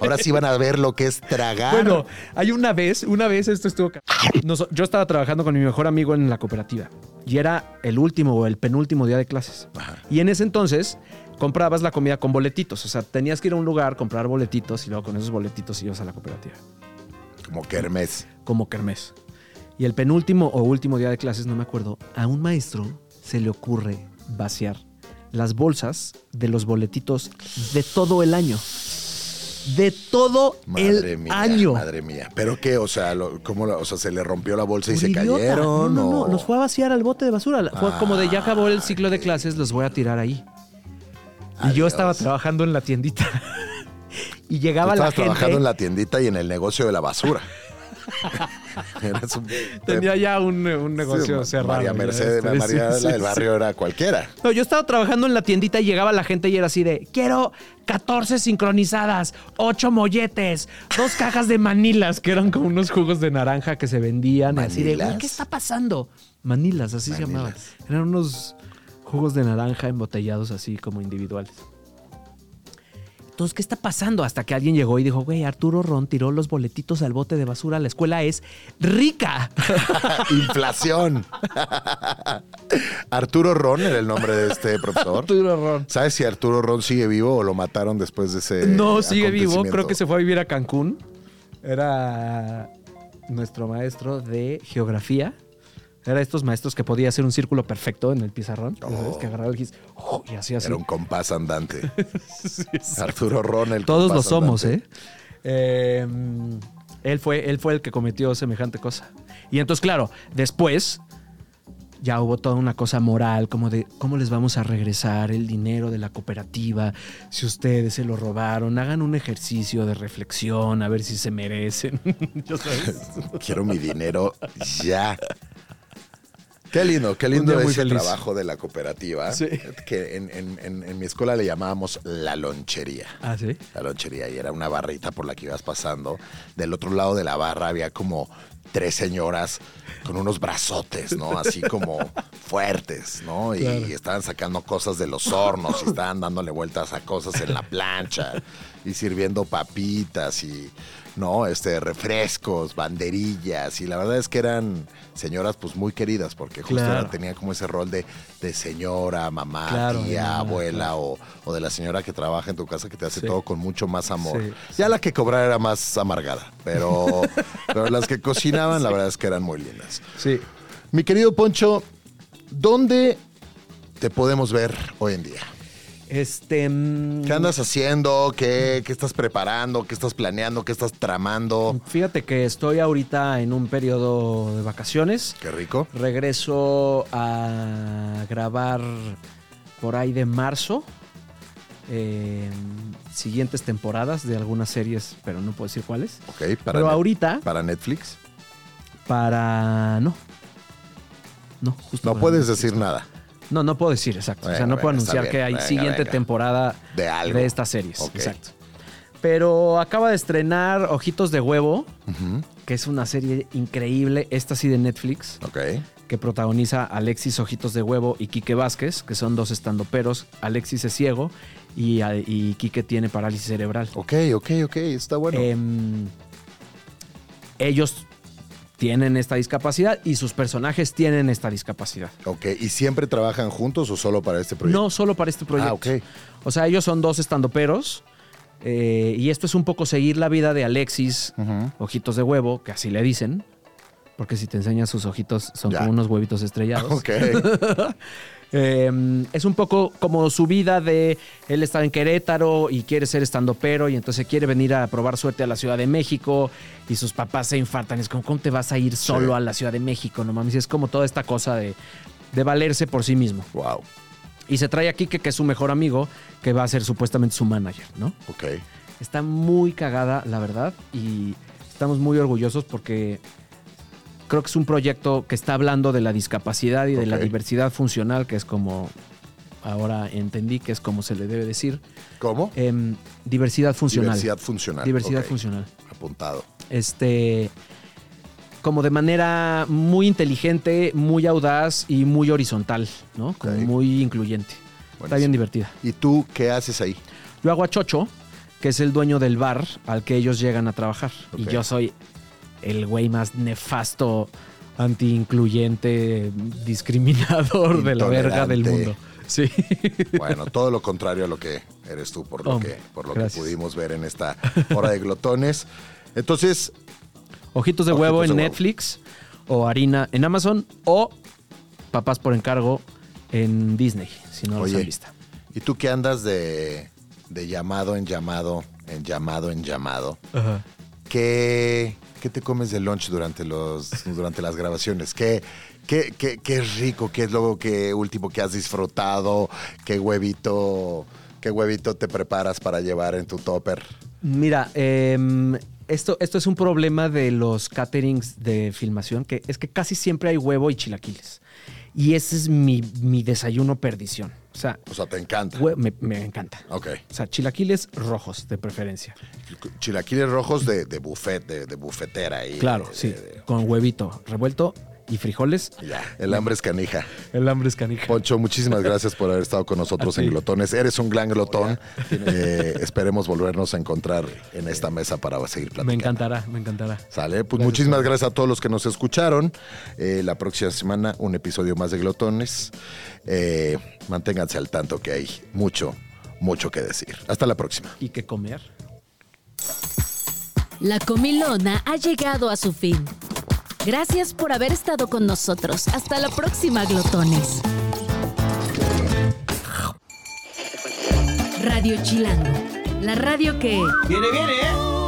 Ahora sí van a ver lo que es tragar. Bueno, hay una vez, una vez esto estuvo... Nos- yo estaba trabajando con mi mejor amigo en la cooperativa y era el último o el penúltimo día de clases. Ajá. Y en ese entonces comprabas la comida con boletitos. O sea, tenías que ir a un lugar, comprar boletitos y luego con esos boletitos ibas a la cooperativa. como kermés. como kermés. Y el penúltimo o último día de clases, no me acuerdo, a un maestro se le ocurre vaciar las bolsas de los boletitos de todo el año. De todo Madre el mía, año. madre mía. ¿Pero qué? O sea, lo- ¿cómo o sea, se le rompió la bolsa y se idiota. cayeron? No, no, no, los fue a vaciar al bote de basura. Fue como de ya acabó el ciclo de clases, los voy a tirar ahí. Y yo estaba trabajando en la tiendita. y Tú llegaba la estabas gente. trabajando en la tiendita y en el negocio de la basura. Un- Tenía ya un, un negocio Sí, cerrado. María Mercedes, María sí, la del sí. barrio era cualquiera. No, yo estaba trabajando en la tiendita y llegaba la gente y era así de, quiero 14 sincronizadas, 8 molletes, dos cajas de manilas, que eran como unos jugos de naranja que se vendían. Así de, ¿qué está pasando? Manilas, así se llamaban. Eran unos jugos de naranja embotellados así como individuales. Entonces, ¿qué está pasando? Hasta que alguien llegó y dijo, güey, Arturo Ron tiró los boletitos al bote de basura. La escuela es rica. Inflación. Arturo Ron era el nombre de este profesor. Arturo Ron. ¿Sabes si Arturo Ron sigue vivo o lo mataron después de ese No, sigue vivo. Creo que se fue a vivir a Cancún. Era nuestro maestro de geografía. Era estos maestros que podía hacer un círculo perfecto en el pizarrón. Oh. Que agarraba el gis ¡oh! y hacía así. Era un compás andante. Sí. Arturo Ron, el Todos lo somos, andante. ¿eh? Eh, Él fue, él fue el que cometió semejante cosa. Y entonces, claro, después ya hubo toda una cosa moral, como de cómo les vamos a regresar el dinero de la cooperativa si ustedes se lo robaron. Hagan un ejercicio de reflexión, a ver si se merecen. Ya sabes. Quiero mi dinero ya. Qué lindo, qué lindo ese feliz. trabajo de la cooperativa. Sí. Que en, en- en- en mi escuela le llamábamos la lonchería. Ah, sí. La lonchería y era una barrita por la que ibas pasando. Del otro lado de la barra había como tres señoras con unos brazotes, ¿no? Así como fuertes, ¿no? Y Claro. estaban sacando cosas de los hornos y estaban dándole vueltas a cosas en la plancha y sirviendo papitas y, ¿no? Este, refrescos, banderillas. Y la verdad es que eran señoras pues muy queridas porque justo Claro. tenían como ese rol de, de señora, mamá, Claro, tía, mamá, abuela o, o de la señora que trabaja en tu casa que te hace Sí. todo con mucho más amor. Sí, Ya la que cobraba era más amargada, pero, pero las que la verdad es que eran muy lindas. Sí. Mi querido Poncho, ¿dónde te podemos ver hoy en día? Este. mm, ¿Qué andas haciendo? ¿Qué, qué estás preparando? ¿Qué estás planeando? ¿Qué estás tramando? Fíjate que estoy ahorita en un periodo de vacaciones. Qué rico. Regreso a grabar por ahí de marzo. eh, siguientes temporadas de algunas series, pero no puedo decir cuáles. Ok, para, Pero ahorita, para Netflix. Para. No. No, justo. No puedes decir nada No, no puedo decir, exacto. o sea, no puedo venga, anunciar que hay Venga, siguiente temporada de algo. de estas series. Exacto. Pero acaba de estrenar Ojitos de Huevo, que es una serie increíble, esta sí de Netflix, Ok. que protagoniza Alexis Ojitos de Huevo y Quique Vázquez, que son dos estandoperos. Alexis es ciego y, y Quique tiene parálisis cerebral. Ok, ok, ok. Está bueno. Em, ellos tienen esta discapacidad y sus personajes tienen esta discapacidad. ok. ¿Y siempre trabajan juntos o solo para este proyecto? No solo para este proyecto. Ah, ok. O sea, ellos son dos estandoperos. eh, y esto es un poco seguir la vida de Alexis, ojitos de huevo, que así le dicen. Porque si te enseñas sus ojitos, son Ya. como unos huevitos estrellados. Ok. Eh, es un poco como su vida de él estar en Querétaro y quiere ser estandopero y entonces quiere venir a probar suerte a la Ciudad de México y sus papás se infartan. Es como, ¿cómo te vas a ir solo Sí. a la Ciudad de México? No mames, es como toda esta cosa de, de valerse por sí mismo. wow. Y se trae a Kike, que es su mejor amigo, que va a ser supuestamente su manager, ¿no? Ok. Está muy cagada, la verdad, y estamos muy orgullosos porque creo que es un proyecto que está hablando de la discapacidad y de la diversidad funcional, que es como ahora entendí que es como se le debe decir. ¿Cómo? Em, diversidad funcional. Diversidad funcional. Diversidad funcional. Apuntado. Este. Como de manera muy inteligente, muy audaz y muy horizontal, ¿no? Como muy incluyente. Está bien divertida. ¿Y tú qué haces ahí? Yo hago a Chocho, que es el dueño del bar al que ellos llegan a trabajar. Y yo soy el güey más nefasto, anti-incluyente, discriminador de la verga del mundo. Sí. Bueno, todo lo contrario a lo que eres tú, por lo Hombre, que, por lo que pudimos ver en esta hora de glotones. Entonces, Ojitos de Ojitos huevo en de huevo. Netflix, o harina en Amazon, o papás por encargo en Disney, si no los han visto. ¿y tú qué andas de, de llamado en llamado, en llamado en llamado? ¿Qué, qué te comes de lunch durante, los, durante las grabaciones? ¿Qué, qué, qué, qué rico? ¿Qué es lo que último que has disfrutado? ¿Qué huevito, qué huevito te preparas para llevar en tu topper? Mira, em, esto, esto es un problema de los caterings de filmación, que es que casi siempre hay huevo y chilaquiles. Y ese es mi, mi desayuno perdición. O sea, O sea, te encanta. me, me encanta. Ok. O sea, chilaquiles rojos de preferencia. Chilaquiles rojos de, de buffet, de, de bufetera. ahí. Claro, de- sí. Con huevito revuelto y frijoles. ya, el hambre es canija. El hambre es canija. Poncho, muchísimas gracias por haber estado con nosotros en. Glotones. Eres un gran glotón. Eh, esperemos volvernos a encontrar en esta mesa para seguir platicando. Me encantará, me encantará. Sale, pues Gracias, muchísimas gracias a todos los que nos escucharon. Eh, la próxima semana un episodio más de Glotones. Eh, manténganse al tanto que hay mucho, mucho que decir. Hasta la próxima. ¿Y qué comer? La comilona ha llegado a su fin. Gracias por haber estado con nosotros. Hasta la próxima, glotones. Radio Chilango, la radio que... Viene, viene, ¿eh?